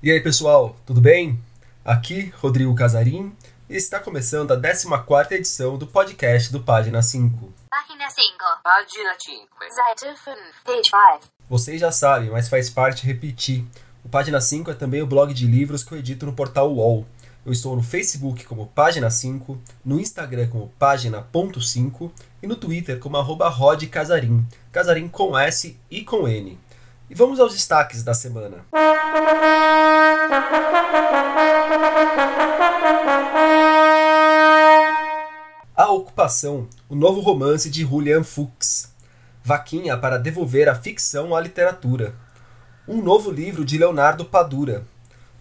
E aí pessoal, tudo bem? Aqui Rodrigo Casarim e está começando a 14 edição do podcast do Página 5. Página 5. Página 5. Seite 5. Page 5. Vocês já sabem, mas faz parte repetir. O Página 5 é também o blog de livros que eu edito no portal UOL. Eu estou no Facebook como Página 5, no Instagram como Página.5 e no Twitter como arroba Rod Casarim, Casarim com S e com N. E vamos aos destaques da semana. A Ocupação, o novo romance de Julian Fuchs. Vaquinha para devolver a ficção à literatura. Um novo livro de Leonardo Padura.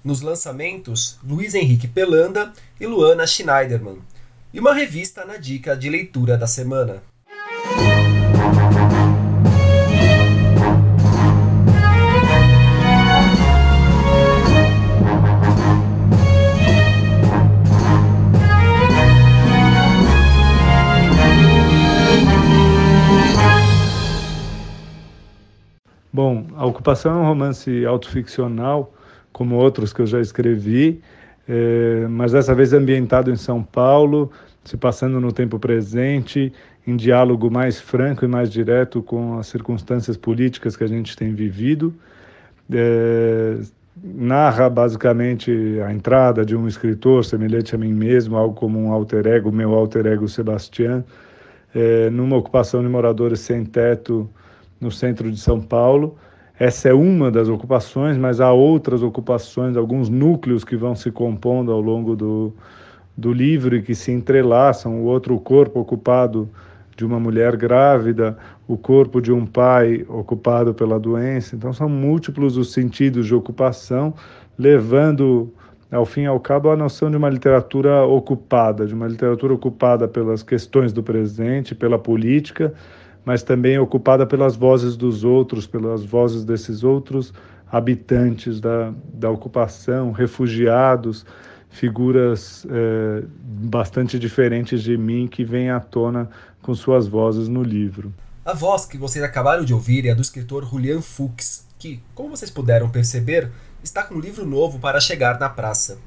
Nos lançamentos, Luiz Henrique Pelanda e Luana Schneiderman. E uma revista na dica de leitura da semana. Bom, A Ocupação é um romance autoficcional, como outros que eu já escrevi, é, mas dessa vez ambientado em São Paulo, se passando no tempo presente, em diálogo mais franco e mais direto com as circunstâncias políticas que a gente tem vivido. É, narra basicamente a entrada de um escritor semelhante a mim mesmo, algo como um alter ego, meu alter ego Sebastião, é, numa ocupação de moradores sem teto no centro de São Paulo. Essa é uma das ocupações, mas há outras ocupações, alguns núcleos que vão se compondo ao longo do, do livro e que se entrelaçam. O outro corpo ocupado de uma mulher grávida, o corpo de um pai ocupado pela doença. Então, são múltiplos os sentidos de ocupação, levando, ao fim e ao cabo, a noção de uma literatura ocupada, de uma literatura ocupada pelas questões do presente, pela política mas também ocupada pelas vozes dos outros, pelas vozes desses outros habitantes da, da ocupação, refugiados, figuras é, bastante diferentes de mim que vêm à tona com suas vozes no livro. A voz que vocês acabaram de ouvir é a do escritor Julian Fuchs, que, como vocês puderam perceber, está com um livro novo para chegar na praça.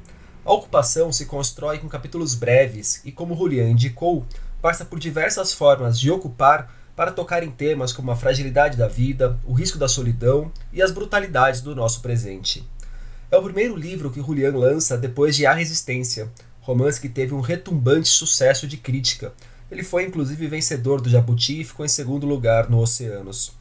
A ocupação se constrói com capítulos breves e, como Julian indicou, passa por diversas formas de ocupar para tocar em temas como a fragilidade da vida, o risco da solidão e as brutalidades do nosso presente. É o primeiro livro que Julian lança depois de A Resistência, romance que teve um retumbante sucesso de crítica. Ele foi inclusive vencedor do Jabuti e ficou em segundo lugar no Oceanos.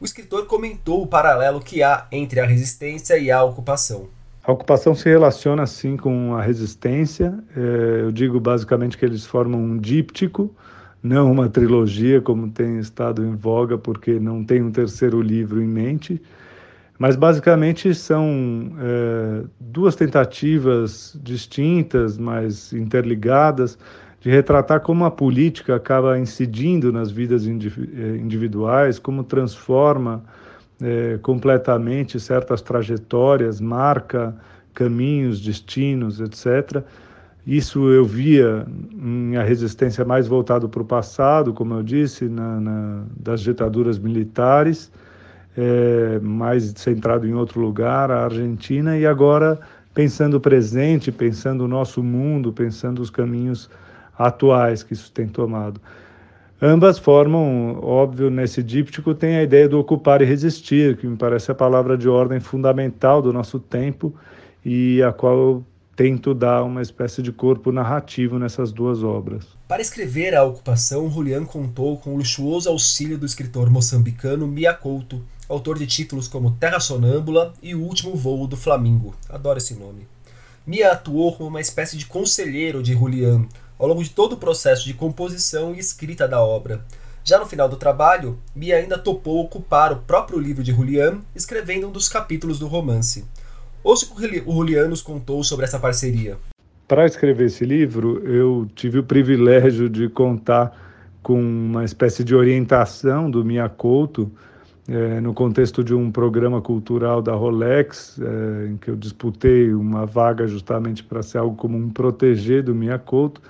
O escritor comentou o paralelo que há entre a resistência e a ocupação. A ocupação se relaciona assim com a resistência. É, eu digo basicamente que eles formam um díptico não uma trilogia como tem estado em voga, porque não tem um terceiro livro em mente, mas basicamente são é, duas tentativas distintas, mas interligadas, de retratar como a política acaba incidindo nas vidas é, individuais, como transforma é, completamente certas trajetórias, marca caminhos, destinos, etc isso eu via em a resistência mais voltado para o passado, como eu disse, na, na das ditaduras militares, é, mais centrado em outro lugar, a Argentina, e agora pensando o presente, pensando o nosso mundo, pensando os caminhos atuais que isso tem tomado. Ambas formam, óbvio, nesse díptico tem a ideia do ocupar e resistir, que me parece a palavra de ordem fundamental do nosso tempo e a qual eu tento dar uma espécie de corpo narrativo nessas duas obras. Para escrever A Ocupação, Julian contou com o luxuoso auxílio do escritor moçambicano Mia Couto, autor de títulos como Terra Sonâmbula e O Último Voo do Flamingo. Adoro esse nome. Mia atuou como uma espécie de conselheiro de Julian ao longo de todo o processo de composição e escrita da obra. Já no final do trabalho, Mia ainda topou ocupar o próprio livro de Julian, escrevendo um dos capítulos do romance. Ouça o que o Julian nos contou sobre essa parceria. Para escrever esse livro, eu tive o privilégio de contar com uma espécie de orientação do Miyakoto, é, no contexto de um programa cultural da Rolex, é, em que eu disputei uma vaga justamente para ser algo como um proteger do Miyakoto.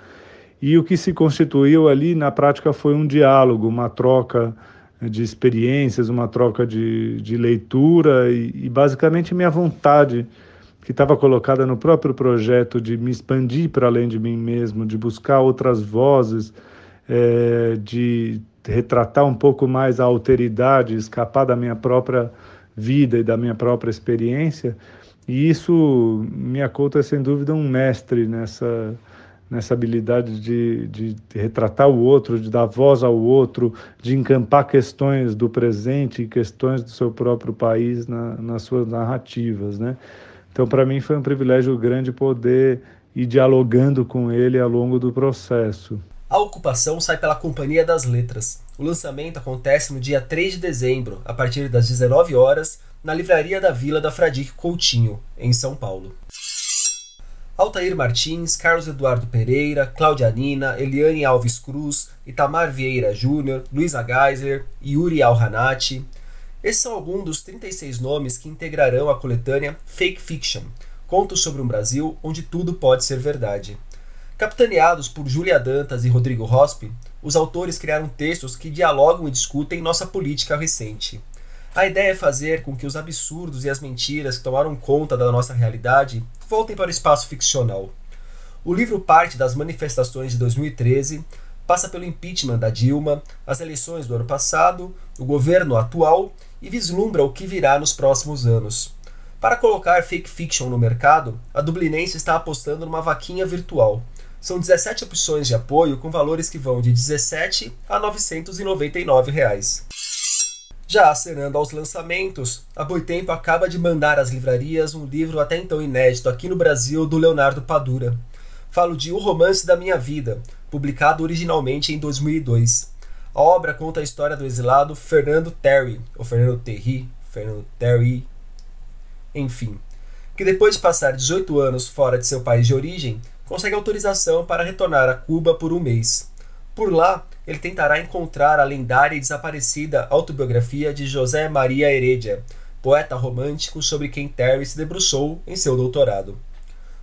E o que se constituiu ali, na prática, foi um diálogo, uma troca de experiências, uma troca de, de leitura e, e basicamente minha vontade que estava colocada no próprio projeto de me expandir para além de mim mesmo, de buscar outras vozes, é, de retratar um pouco mais a alteridade, escapar da minha própria vida e da minha própria experiência. E isso, conta é sem dúvida um mestre nessa nessa habilidade de, de, retratar o outro, de dar voz ao outro, de encampar questões do presente e questões do seu próprio país na, nas suas narrativas, né? Então, para mim foi um privilégio grande poder ir dialogando com ele ao longo do processo. A ocupação sai pela Companhia das Letras. O lançamento acontece no dia 3 de dezembro, a partir das 19 horas, na Livraria da Vila da Fradique Coutinho, em São Paulo. Altair Martins, Carlos Eduardo Pereira, Cláudia Nina, Eliane Alves Cruz, Itamar Vieira Júnior, Luísa Geiser, Yuri Alhanati. Esses são alguns dos 36 nomes que integrarão a coletânea Fake Fiction, contos sobre um Brasil onde tudo pode ser verdade. Capitaneados por Júlia Dantas e Rodrigo Rospi, os autores criaram textos que dialogam e discutem nossa política recente. A ideia é fazer com que os absurdos e as mentiras que tomaram conta da nossa realidade voltem para o espaço ficcional. O livro parte das manifestações de 2013, passa pelo impeachment da Dilma, as eleições do ano passado, o governo atual e vislumbra o que virá nos próximos anos. Para colocar fake fiction no mercado, a Dublinense está apostando numa vaquinha virtual. São 17 opções de apoio com valores que vão de 17 a 999 reais. Já acenando aos lançamentos, a Boitempo acaba de mandar às livrarias um livro até então inédito aqui no Brasil do Leonardo Padura. Falo de O Romance da Minha Vida, publicado originalmente em 2002. A obra conta a história do exilado Fernando Terry, ou Fernando Terry, Fernando Terry, enfim, que depois de passar 18 anos fora de seu país de origem, consegue autorização para retornar a Cuba por um mês. Por lá, ele tentará encontrar a lendária e desaparecida autobiografia de José Maria Heredia, poeta romântico sobre quem Terry se debruçou em seu doutorado.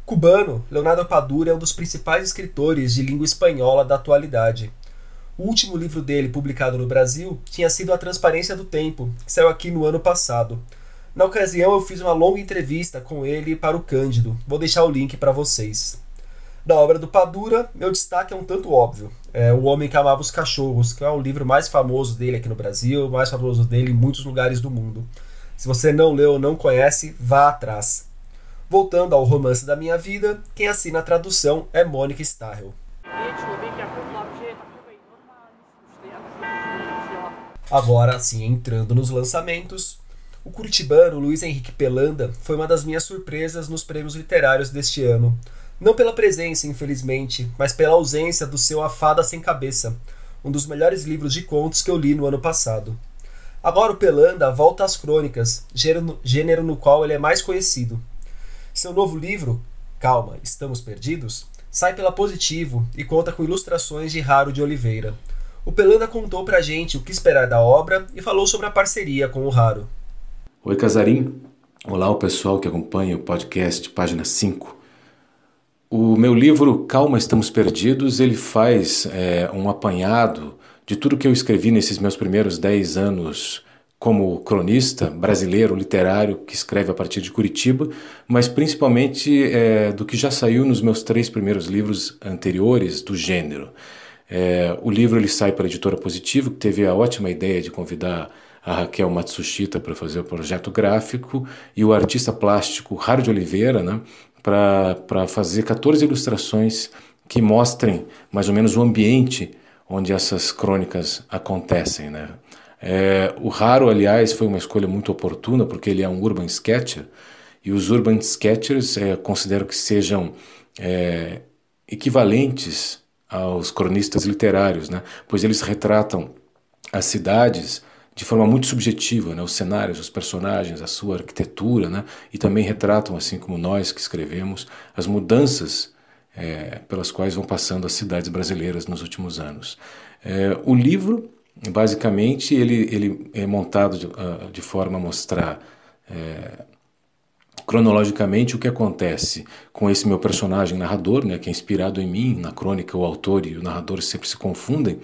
Cubano, Leonardo Padura é um dos principais escritores de língua espanhola da atualidade. O último livro dele, publicado no Brasil, tinha sido A Transparência do Tempo, que saiu aqui no ano passado. Na ocasião, eu fiz uma longa entrevista com ele para o Cândido. Vou deixar o link para vocês. Da obra do Padura, meu destaque é um tanto óbvio. É O Homem que Amava os Cachorros, que é o livro mais famoso dele aqui no Brasil, mais famoso dele em muitos lugares do mundo. Se você não leu ou não conhece, vá atrás. Voltando ao romance da minha vida, quem assina a tradução é Mônica Starrell. Agora, sim, entrando nos lançamentos, o curitibano Luiz Henrique Pelanda foi uma das minhas surpresas nos prêmios literários deste ano. Não pela presença, infelizmente, mas pela ausência do seu A Fada Sem Cabeça, um dos melhores livros de contos que eu li no ano passado. Agora o Pelanda volta às crônicas, gênero no qual ele é mais conhecido. Seu novo livro, Calma, Estamos Perdidos, sai pela Positivo e conta com ilustrações de Raro de Oliveira. O Pelanda contou pra gente o que esperar da obra e falou sobre a parceria com o Raro. Oi, Casarim. Olá, o pessoal que acompanha o podcast Página 5. O meu livro Calma Estamos Perdidos, ele faz é, um apanhado de tudo que eu escrevi nesses meus primeiros dez anos como cronista brasileiro, literário, que escreve a partir de Curitiba, mas principalmente é, do que já saiu nos meus três primeiros livros anteriores do gênero. É, o livro ele sai para a editora Positivo, que teve a ótima ideia de convidar a Raquel Matsushita para fazer o projeto gráfico e o artista plástico de Oliveira, né, para fazer 14 ilustrações que mostrem mais ou menos o ambiente onde essas crônicas acontecem. Né? É, o Raro, aliás, foi uma escolha muito oportuna, porque ele é um urban sketcher, e os urban sketchers é, considero que sejam é, equivalentes aos cronistas literários, né? pois eles retratam as cidades de forma muito subjetiva, né? os cenários, os personagens, a sua arquitetura, né? e também retratam, assim como nós que escrevemos, as mudanças é, pelas quais vão passando as cidades brasileiras nos últimos anos. É, o livro, basicamente, ele, ele é montado de, uh, de forma a mostrar é, cronologicamente o que acontece com esse meu personagem narrador, né, que é inspirado em mim, na crônica, o autor e o narrador sempre se confundem,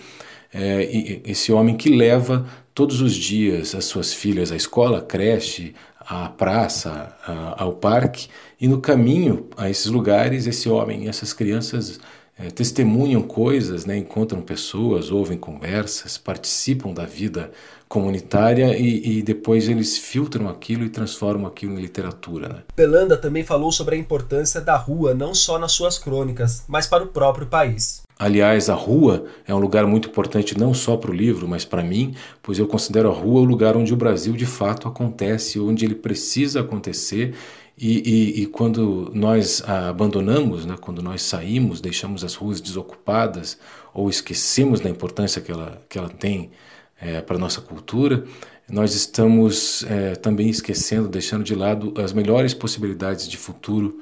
é, esse homem que leva todos os dias as suas filhas à escola, à creche, à praça, ao parque, e no caminho a esses lugares, esse homem e essas crianças é, testemunham coisas, né, encontram pessoas, ouvem conversas, participam da vida comunitária e, e, depois eles filtram aquilo e transformam aquilo em literatura. Né? Pelanda também falou sobre a importância da rua não só nas suas crônicas, mas para o próprio país. Aliás, a rua é um lugar muito importante não só para o livro, mas para mim, pois eu considero a rua o lugar onde o Brasil de fato acontece, onde ele precisa acontecer e, e, e, quando nós abandonamos, né, quando nós saímos, deixamos as ruas desocupadas ou esquecemos da importância que ela, que ela tem é, para a nossa cultura, nós estamos é, também esquecendo, deixando de lado as melhores possibilidades de futuro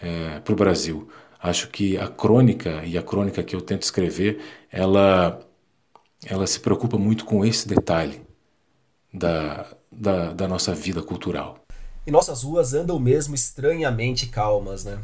é, para o Brasil. Acho que a crônica, e a crônica que eu tento escrever, ela, ela se preocupa muito com esse detalhe da, da, da nossa vida cultural e nossas ruas andam mesmo estranhamente calmas, né?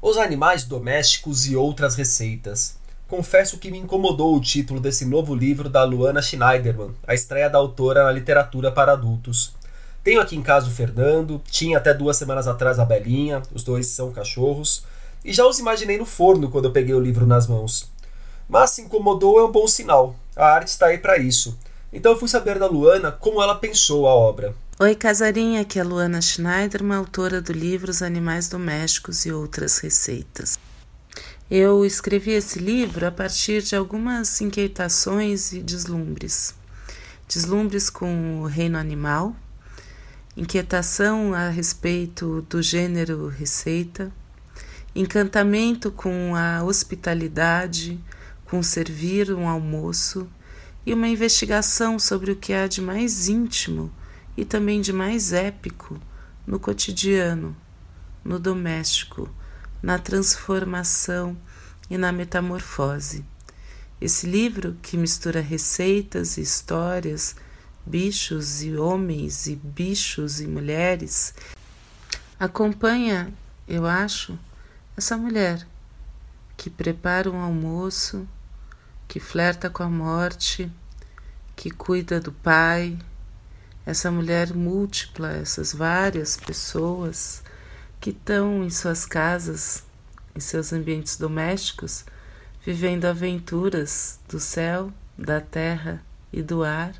Os animais domésticos e outras receitas. Confesso que me incomodou o título desse novo livro da Luana Schneiderman, a estreia da autora na literatura para adultos. Tenho aqui em casa o Fernando, tinha até duas semanas atrás a Belinha, os dois são cachorros, e já os imaginei no forno quando eu peguei o livro nas mãos. Mas se incomodou é um bom sinal, a arte está aí para isso. Então eu fui saber da Luana como ela pensou a obra. Oi, Casarinha, aqui é a Luana Schneider, uma autora do livro Os Animais Domésticos e Outras Receitas. Eu escrevi esse livro a partir de algumas inquietações e deslumbres. Deslumbres com o reino animal, inquietação a respeito do gênero receita, encantamento com a hospitalidade, com servir um almoço e uma investigação sobre o que há de mais íntimo e também de mais épico no cotidiano, no doméstico, na transformação e na metamorfose. Esse livro, que mistura receitas e histórias, bichos e homens e bichos e mulheres, acompanha, eu acho, essa mulher que prepara um almoço, que flerta com a morte, que cuida do pai, essa mulher múltipla, essas várias pessoas que estão em suas casas, em seus ambientes domésticos, vivendo aventuras do céu, da terra e do ar,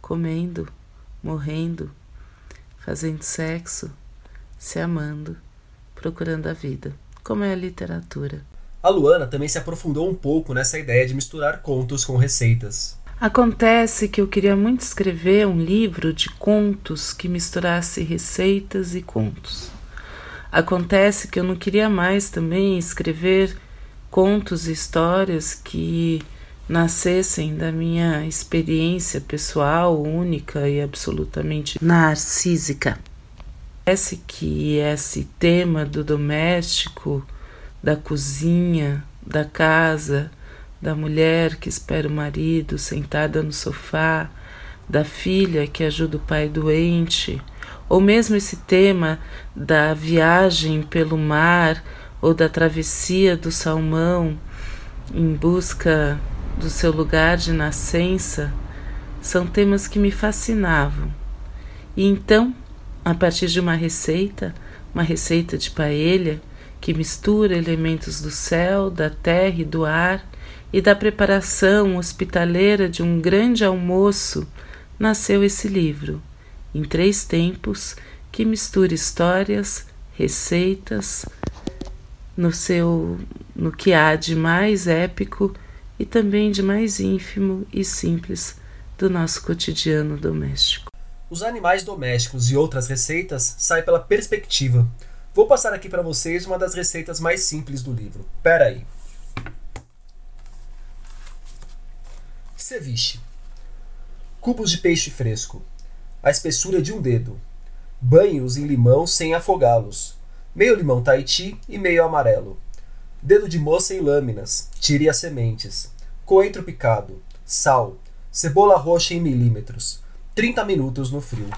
comendo, morrendo, fazendo sexo, se amando, procurando a vida, como é a literatura. A Luana também se aprofundou um pouco nessa ideia de misturar contos com receitas. Acontece que eu queria muito escrever um livro de contos que misturasse receitas e contos. Acontece que eu não queria mais também escrever contos e histórias que nascessem da minha experiência pessoal única e absolutamente narcísica. Parece que esse tema do doméstico, da cozinha, da casa, da mulher que espera o marido sentada no sofá, da filha que ajuda o pai doente, ou mesmo esse tema da viagem pelo mar ou da travessia do salmão em busca do seu lugar de nascença, são temas que me fascinavam. E então, a partir de uma receita, uma receita de paella, que mistura elementos do céu, da terra e do ar, e da preparação hospitaleira de um grande almoço nasceu esse livro, em três tempos, que mistura histórias, receitas, no seu no que há de mais épico e também de mais ínfimo e simples do nosso cotidiano doméstico. Os animais domésticos e outras receitas saem pela perspectiva. Vou passar aqui para vocês uma das receitas mais simples do livro. Pera aí. Ceviche. Cubos de peixe fresco. A espessura de um dedo. Banhos em limão sem afogá-los. Meio limão Tahiti e meio amarelo. Dedo de moça em lâminas. Tire as sementes. Coentro picado. Sal. Cebola roxa em milímetros. 30 minutos no frio.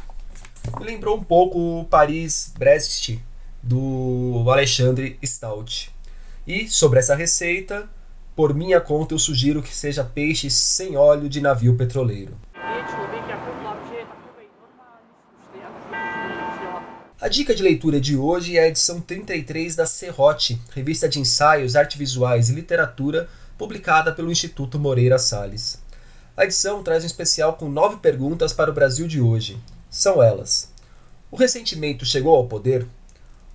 Me lembrou um pouco o Paris-Brest do Alexandre Stout. E sobre essa receita, por minha conta, eu sugiro que seja peixe sem óleo de navio petroleiro. A dica de leitura de hoje é a edição 33 da Serrote, revista de ensaios, arte visuais e literatura, publicada pelo Instituto Moreira Salles. A edição traz um especial com nove perguntas para o Brasil de hoje. São elas: O ressentimento chegou ao poder?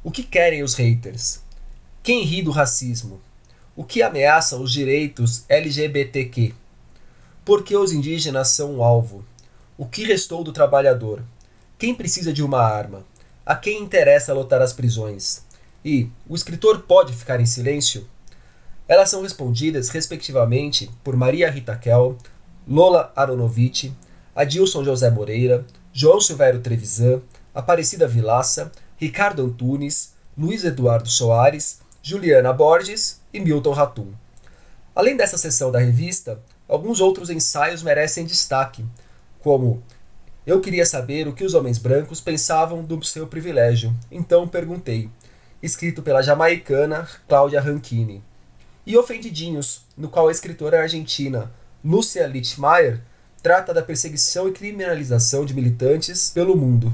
O que querem os haters? Quem ri do racismo? O que ameaça os direitos LGBTQ? Por que os indígenas são um alvo? O que restou do trabalhador? Quem precisa de uma arma? A quem interessa lotar as prisões? E o escritor pode ficar em silêncio? Elas são respondidas, respectivamente, por Maria Rita Kel, Lola Aronovitch, Adilson José Moreira, João Silvério Trevisan, Aparecida Vilaça, Ricardo Antunes, Luiz Eduardo Soares, Juliana Borges e Milton Ratum. Além dessa seção da revista, alguns outros ensaios merecem destaque, como eu queria saber o que os homens brancos pensavam do seu privilégio, então perguntei, escrito pela jamaicana Cláudia Rankine. E Ofendidinhos, no qual a escritora argentina Lúcia Littmeyer trata da perseguição e criminalização de militantes pelo mundo.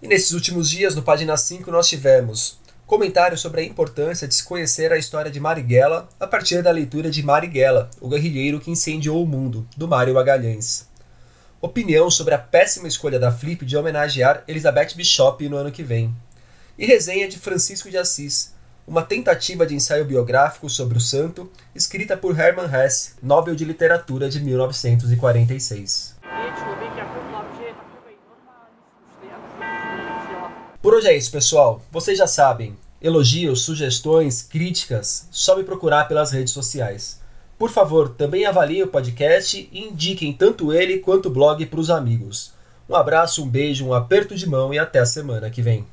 E nesses últimos dias, no página 5, nós tivemos Comentário sobre a importância de se conhecer a história de Marighella a partir da leitura de Marighella, o guerrilheiro que incendiou o mundo, do Mário Magalhães. Opinião sobre a péssima escolha da Flip de homenagear Elizabeth Bishop no ano que vem. E resenha de Francisco de Assis, uma tentativa de ensaio biográfico sobre o santo, escrita por Hermann Hesse, Nobel de Literatura de 1946. Por hoje é isso, pessoal. Vocês já sabem. Elogios, sugestões, críticas, só me procurar pelas redes sociais. Por favor, também avaliem o podcast e indiquem tanto ele quanto o blog para os amigos. Um abraço, um beijo, um aperto de mão e até a semana que vem.